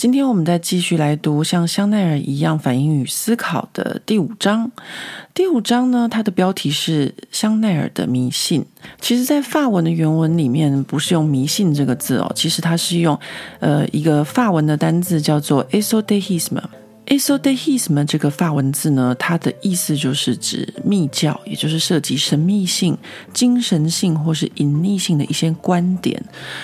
今天我们再继续来读像香奈儿一样反应与思考的第五章。第五章呢，它的标题是香奈儿的迷信。其实，在法文的原文里面，不是用“迷信”这个字哦，其实它是用呃一个法文的单字叫做 “esotérisme”。Esotérisme 这个法文字呢，它的意思就是指密教，也就是涉及神秘性、精神性或是隐匿性的一些观点。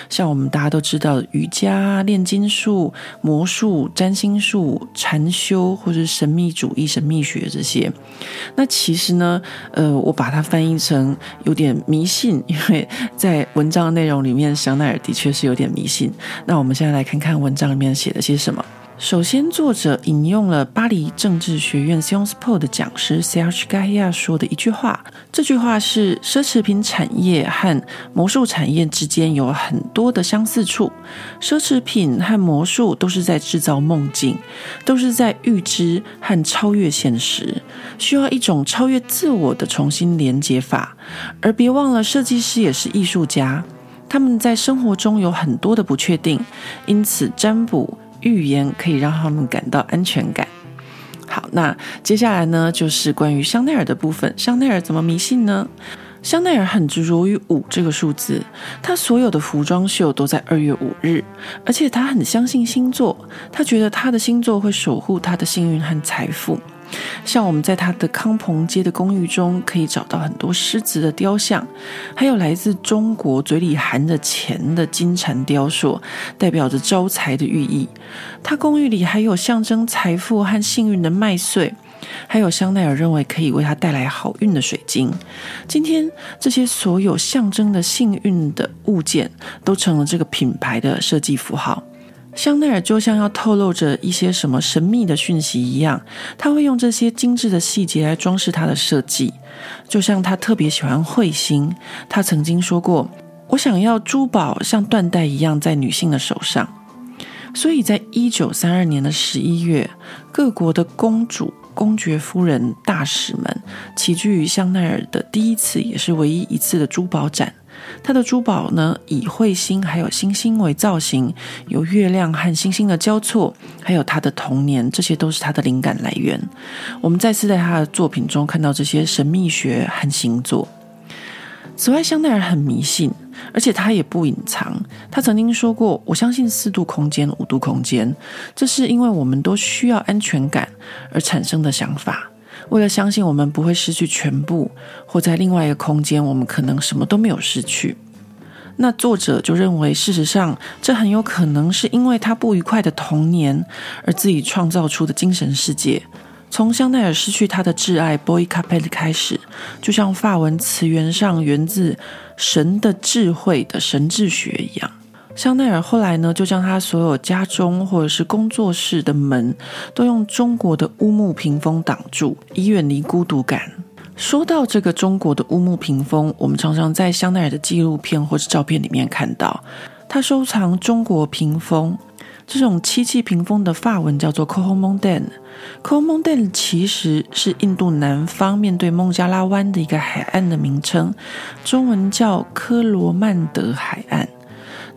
像我们大家都知道的瑜伽、炼金术、魔术、占星术、禅修，或是神秘主义、神秘学这些。那其实呢，呃，我把它翻译成有点迷信，因为在文章的内容里面，香奈儿的确是有点迷信。那我们现在来看看文章里面写了些什么。首先，作者引用了巴黎政治学院 Sciences Po 的讲师 Serge Gaia 说的一句话。这句话是：奢侈品产业和魔术产业之间有很多的相似处。奢侈品和魔术都是在制造梦境，都是在预知和超越现实，需要一种超越自我的重新连接法。而别忘了，设计师也是艺术家，他们在生活中有很多的不确定，因此占卜。预言可以让他们感到安全感。好，那接下来呢，就是关于香奈儿的部分。香奈儿怎么迷信呢？香奈儿很执着于五这个数字，他所有的服装秀都在二月五日，而且他很相信星座，他觉得他的星座会守护他的幸运和财富。像我们在他的康朋街的公寓中，可以找到很多狮子的雕像，还有来自中国嘴里含着钱的金蝉雕塑，代表着招财的寓意。他公寓里还有象征财富和幸运的麦穗，还有香奈儿认为可以为他带来好运的水晶。今天，这些所有象征的幸运的物件，都成了这个品牌的设计符号。香奈儿就像要透露着一些什么神秘的讯息一样，他会用这些精致的细节来装饰他的设计。就像他特别喜欢彗星，他曾经说过：“我想要珠宝像缎带一样在女性的手上。”所以在一九三二年的十一月，各国的公主、公爵夫人、大使们齐聚于香奈儿的第一次也是唯一一次的珠宝展。它的珠宝呢，以彗星还有星星为造型，有月亮和星星的交错，还有他的童年，这些都是他的灵感来源。我们再次在他的作品中看到这些神秘学和星座。此外，香奈儿很迷信，而且他也不隐藏。他曾经说过：“我相信四度空间、五度空间，这是因为我们都需要安全感而产生的想法。”为了相信我们不会失去全部，或在另外一个空间，我们可能什么都没有失去。那作者就认为，事实上，这很有可能是因为他不愉快的童年而自己创造出的精神世界。从香奈儿失去他的挚爱 Boy Capet 开始，就像法文词源上源自神的智慧的神智学一样。香奈儿后来呢，就将他所有家中或者是工作室的门都用中国的乌木屏风挡住，以远离孤独感。说到这个中国的乌木屏风，我们常常在香奈儿的纪录片或者照片里面看到，他收藏中国屏风。这种漆器屏风的法文叫做 Coromandel。Coromandel 其实是印度南方面对孟加拉湾的一个海岸的名称，中文叫科罗曼德海岸。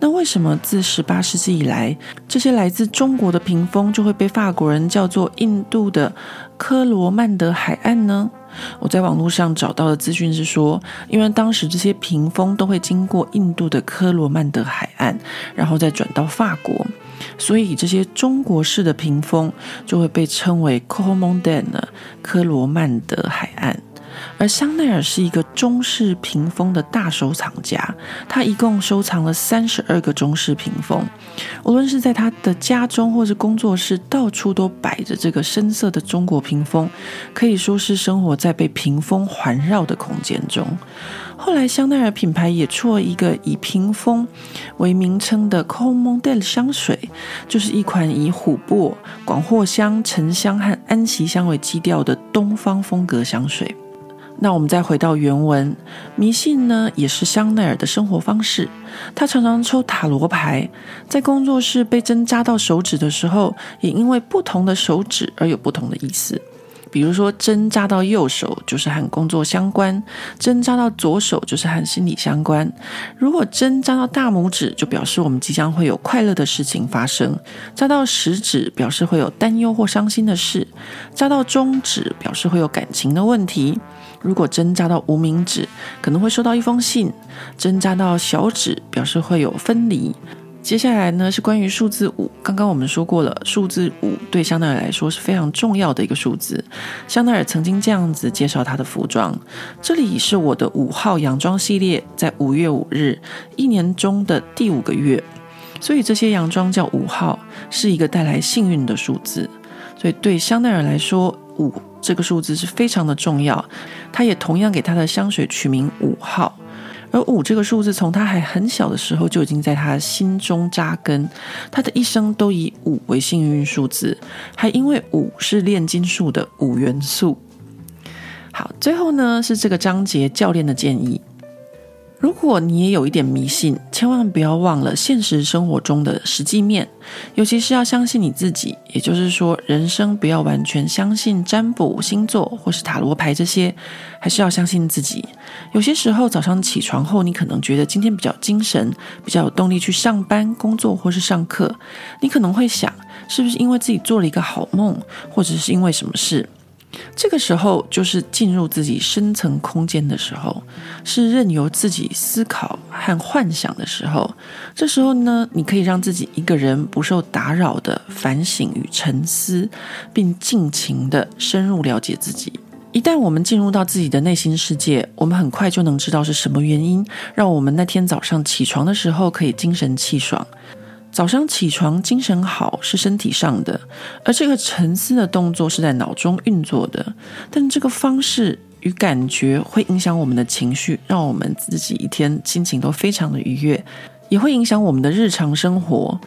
那为什么自十八世纪以来，这些来自中国的屏风就会被法国人叫做印度的科罗曼德海岸呢？我在网络上找到的资讯是说，因为当时这些屏风都会经过印度的科罗曼德海岸，然后再转到法国，所以这些中国式的屏风就会被称为 Coromandel 科罗曼德海岸。而香奈儿是一个中式屏风的大收藏家，他一共收藏了三十二个中式屏风。无论是在他的家中或是工作室，到处都摆着这个深色的中国屏风，可以说是生活在被屏风环绕的空间中。后来，香奈儿品牌也出了一个以屏风为名称的 Coromandel 香水，就是一款以琥珀、广藿香、沉香和安息香为基调的东方风格香水。那我们再回到原文，迷信呢也是香奈儿的生活方式。他常常抽塔罗牌，在工作室被针扎到手指的时候，也因为不同的手指而有不同的意思。比如说，针扎到右手就是和工作相关，针扎到左手就是和心理相关。如果针扎到大拇指，就表示我们即将会有快乐的事情发生；扎到食指，表示会有担忧或伤心的事；扎到中指，表示会有感情的问题。如果针扎到无名指，可能会收到一封信；针扎到小指，表示会有分离。接下来呢，是关于数字五。刚刚我们说过了，数字五对香奈儿来说是非常重要的一个数字。香奈儿曾经这样子介绍他的服装：这里是我的五号洋装系列，在五月五日，一年中的第五个月，所以这些洋装叫五号，是一个带来幸运的数字。所以对香奈儿来说，五这个数字是非常的重要。他也同样给他的香水取名五号。而五这个数字，从他还很小的时候就已经在他心中扎根，他的一生都以五为幸运数字，还因为五是炼金术的五元素。好，最后呢，是这个章节教练的建议。如果你也有一点迷信，千万不要忘了现实生活中的实际面，尤其是要相信你自己。也就是说，人生不要完全相信占卜、星座或是塔罗牌这些，还是要相信自己。有些时候早上起床后，你可能觉得今天比较精神，比较有动力去上班、工作或是上课。你可能会想，是不是因为自己做了一个好梦，或者是因为什么事？这个时候就是进入自己深层空间的时候，是任由自己思考和幻想的时候。这时候呢，你可以让自己一个人不受打扰的反省与沉思，并尽情的深入了解自己。一旦我们进入到自己的内心世界，我们很快就能知道是什么原因让我们那天早上起床的时候可以精神气爽。早上起床精神好是身体上的，而这个沉思的动作是在脑中运作的。但这个方式与感觉会影响我们的情绪，让我们自己一天心情都非常的愉悦，也会影响我们的日常生活。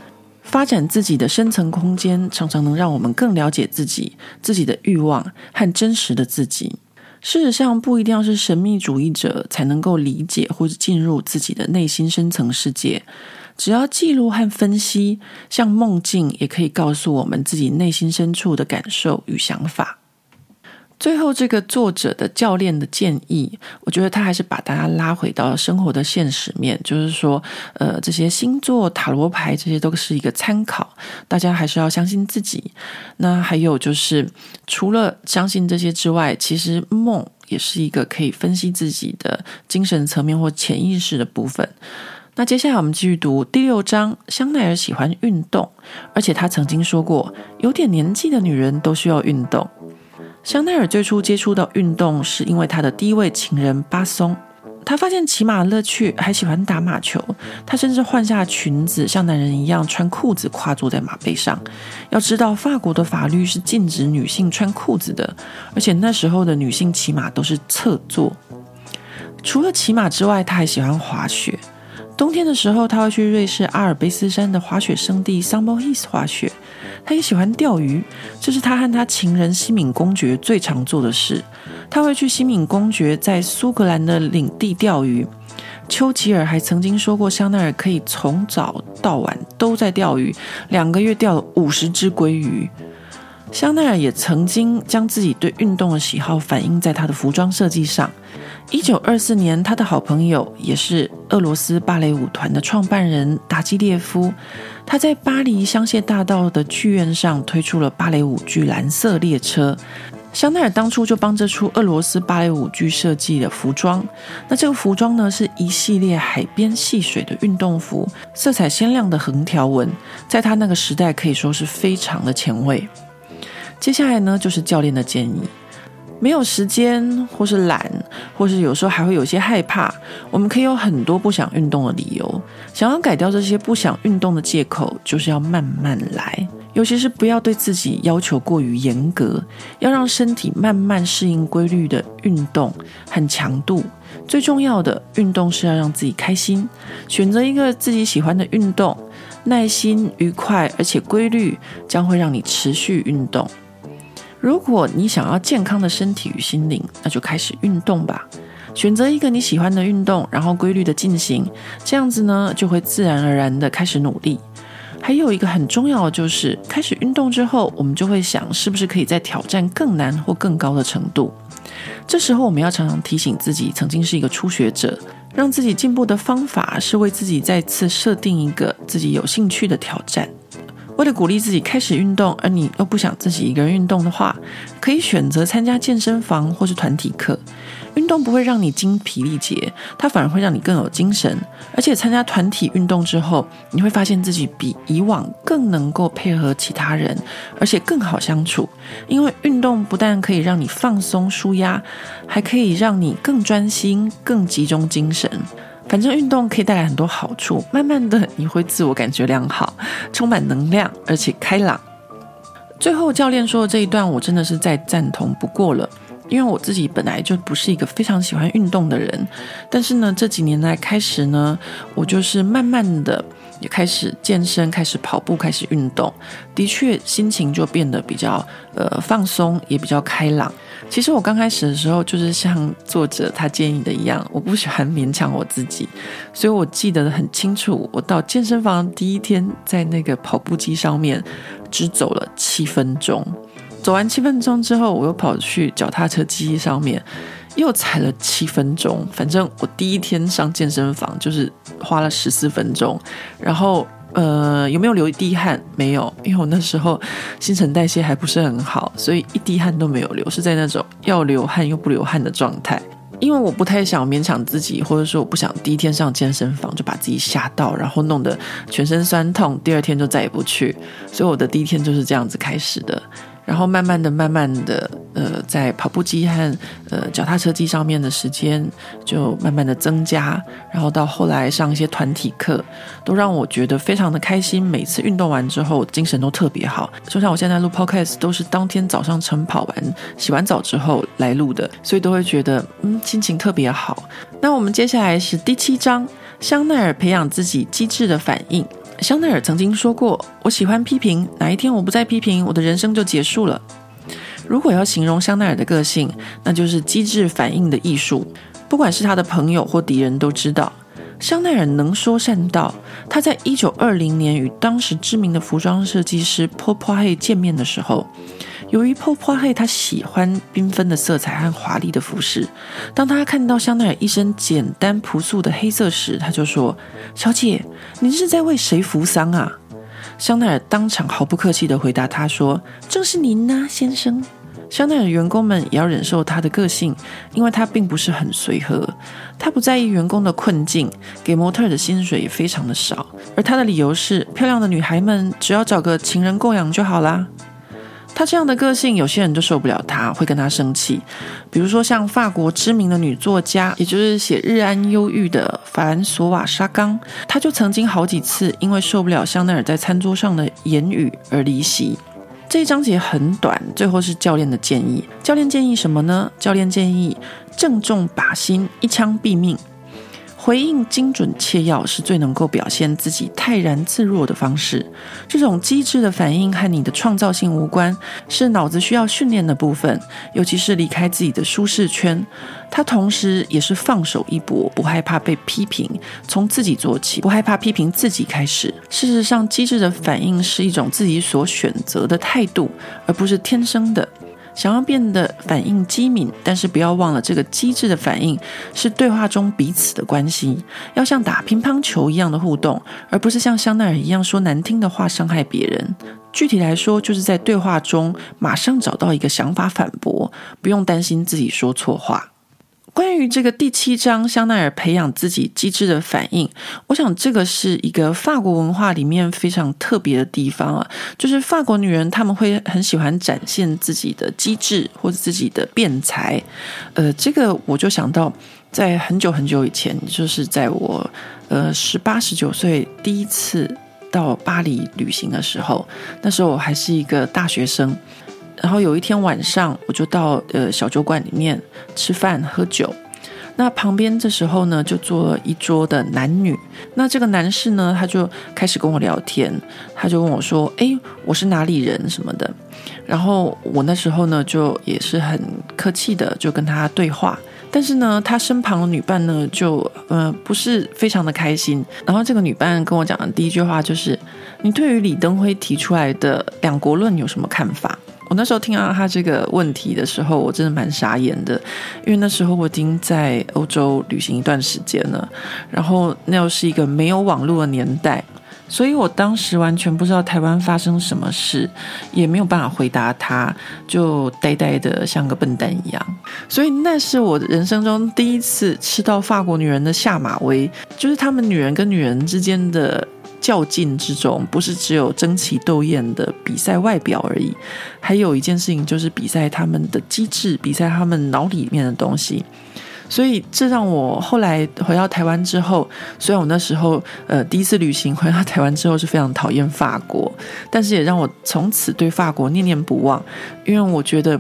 发展自己的深层空间，常常能让我们更了解自己、自己的欲望和真实的自己。事实上，不一定要是神秘主义者才能够理解或者进入自己的内心深层世界。只要记录和分析，像梦境，也可以告诉我们自己内心深处的感受与想法。最后，这个作者的教练的建议，我觉得他还是把大家拉回到生活的现实面，就是说，呃，这些星座、塔罗牌这些都是一个参考，大家还是要相信自己。那还有就是，除了相信这些之外，其实梦也是一个可以分析自己的精神层面或潜意识的部分。那接下来我们继续读第六章。香奈儿喜欢运动，而且她曾经说过，有点年纪的女人都需要运动。香奈儿最初接触到运动，是因为她的第一位情人巴松。他发现骑马乐趣，还喜欢打马球。他甚至换下裙子，像男人一样穿裤子跨坐在马背上。要知道，法国的法律是禁止女性穿裤子的，而且那时候的女性骑马都是侧坐。除了骑马之外，他还喜欢滑雪。冬天的时候，他会去瑞士阿尔卑斯山的滑雪胜地 s u m m e r h e a t 滑雪。他也喜欢钓鱼，这是他和他情人西敏公爵最常做的事。他会去西敏公爵在苏格兰的领地钓鱼。丘吉尔还曾经说过，香奈儿可以从早到晚都在钓鱼，两个月钓了五十只鲑鱼。香奈儿也曾经将自己对运动的喜好反映在他的服装设计上。一九二四年，他的好朋友也是俄罗斯芭蕾舞团的创办人达基列夫，他在巴黎香榭大道的剧院上推出了芭蕾舞剧《蓝色列车》。香奈儿当初就帮这出俄罗斯芭蕾舞剧设计了服装。那这个服装呢，是一系列海边戏水的运动服，色彩鲜亮的横条纹，在他那个时代可以说是非常的前卫。接下来呢，就是教练的建议。没有时间，或是懒，或是有时候还会有些害怕。我们可以有很多不想运动的理由。想要改掉这些不想运动的借口，就是要慢慢来。尤其是不要对自己要求过于严格，要让身体慢慢适应规律的运动和强度。最重要的，运动是要让自己开心。选择一个自己喜欢的运动，耐心、愉快而且规律，将会让你持续运动。如果你想要健康的身体与心灵，那就开始运动吧。选择一个你喜欢的运动，然后规律的进行，这样子呢，就会自然而然的开始努力。还有一个很重要的就是，开始运动之后，我们就会想，是不是可以再挑战更难或更高的程度？这时候，我们要常常提醒自己，曾经是一个初学者，让自己进步的方法是为自己再次设定一个自己有兴趣的挑战。为了鼓励自己开始运动，而你又不想自己一个人运动的话，可以选择参加健身房或是团体课。运动不会让你精疲力竭，它反而会让你更有精神。而且参加团体运动之后，你会发现自己比以往更能够配合其他人，而且更好相处。因为运动不但可以让你放松舒压，还可以让你更专心、更集中精神。反正运动可以带来很多好处，慢慢的你会自我感觉良好，充满能量，而且开朗。最后教练说的这一段，我真的是再赞同不过了，因为我自己本来就不是一个非常喜欢运动的人，但是呢，这几年来开始呢，我就是慢慢的。也开始健身，开始跑步，开始运动，的确心情就变得比较呃放松，也比较开朗。其实我刚开始的时候，就是像作者他建议的一样，我不喜欢勉强我自己，所以我记得很清楚，我到健身房第一天，在那个跑步机上面只走了七分钟，走完七分钟之后，我又跑去脚踏车机上面。又踩了七分钟，反正我第一天上健身房就是花了十四分钟，然后呃有没有流一滴汗？没有，因为我那时候新陈代谢还不是很好，所以一滴汗都没有流，是在那种要流汗又不流汗的状态。因为我不太想勉强自己，或者说我不想第一天上健身房就把自己吓到，然后弄得全身酸痛，第二天就再也不去，所以我的第一天就是这样子开始的。然后慢慢的、慢慢的，在跑步机和呃脚踏车机上面的时间就慢慢的增加，然后到后来上一些团体课，都让我觉得非常的开心。每次运动完之后，精神都特别好。就像我现在录 Podcast，都是当天早上晨跑完、洗完澡之后来录的，所以都会觉得嗯，心情特别好。那我们接下来是第七章，香奈儿培养自己机智的反应。香奈儿曾经说过：“我喜欢批评，哪一天我不再批评，我的人生就结束了。”如果要形容香奈儿的个性，那就是机智反应的艺术。不管是他的朋友或敌人都知道，香奈儿能说善道。他在一九二零年与当时知名的服装设计师 Paul Poiret 见面的时候。由于 Paul Poiret 他喜欢缤纷的色彩和华丽的服饰，当他看到香奈儿一身简单朴素的黑色时，他就说：“小姐，您是在为谁服丧啊？”香奈儿当场毫不客气地回答他说：“正是您呐，先生。”香奈儿员工们也要忍受他的个性，因为他并不是很随和，他不在意员工的困境，给模特儿的薪水也非常的少，而他的理由是：漂亮的女孩们只要找个情人供养就好啦。他这样的个性，有些人就受不了他，会跟他生气。比如说，像法国知名的女作家，也就是写《日安忧郁》的法兰索瓦·沙冈，他就曾经好几次因为受不了香奈儿在餐桌上的言语而离席。这一章节很短，最后是教练的建议。教练建议什么呢？教练建议正中靶心，一枪毙命。回应精准切要是最能够表现自己泰然自若的方式。这种机智的反应和你的创造性无关，是脑子需要训练的部分，尤其是离开自己的舒适圈。它同时也是放手一搏，不害怕被批评，从自己做起，不害怕批评自己开始。事实上，机智的反应是一种自己所选择的态度，而不是天生的。想要变得反应机敏，但是不要忘了，这个机智的反应是对话中彼此的关系，要像打乒乓球一样的互动，而不是像香奈儿一样说难听的话伤害别人。具体来说，就是在对话中马上找到一个想法反驳，不用担心自己说错话。关于这个第七章，香奈儿培养自己机智的反应，我想这个是一个法国文化里面非常特别的地方啊，就是法国女人她们会很喜欢展现自己的机智或者自己的辩才，呃，这个我就想到在很久很久以前，就是在我呃十八十九岁第一次到巴黎旅行的时候，那时候我还是一个大学生。然后有一天晚上，我就到呃小酒馆里面吃饭喝酒。那旁边这时候呢，就坐了一桌的男女。那这个男士呢，他就开始跟我聊天，他就问我说：“诶，我是哪里人什么的。”然后我那时候呢，就也是很客气的，就跟他对话。但是呢，他身旁的女伴呢，就呃不是非常的开心。然后这个女伴跟我讲的第一句话就是：“你对于李登辉提出来的两国论有什么看法？”我那时候听到他这个问题的时候，我真的蛮傻眼的，因为那时候我已经在欧洲旅行一段时间了，然后那又是一个没有网络的年代。所以我当时完全不知道台湾发生什么事，也没有办法回答他，就呆呆的像个笨蛋一样。所以那是我人生中第一次吃到法国女人的下马威，就是他们女人跟女人之间的较劲之中，不是只有争奇斗艳的比赛外表而已，还有一件事情就是比赛他们的机智，比赛他们脑里面的东西。所以这让我后来回到台湾之后，虽然我那时候呃第一次旅行回到台湾之后是非常讨厌法国，但是也让我从此对法国念念不忘，因为我觉得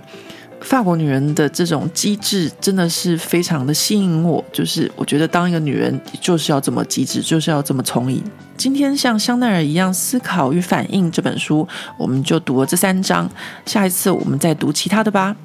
法国女人的这种机智真的是非常的吸引我。就是我觉得当一个女人就是要这么机智，就是要这么聪颖。今天像香奈儿一样思考与反应这本书，我们就读了这三章，下一次我们再读其他的吧。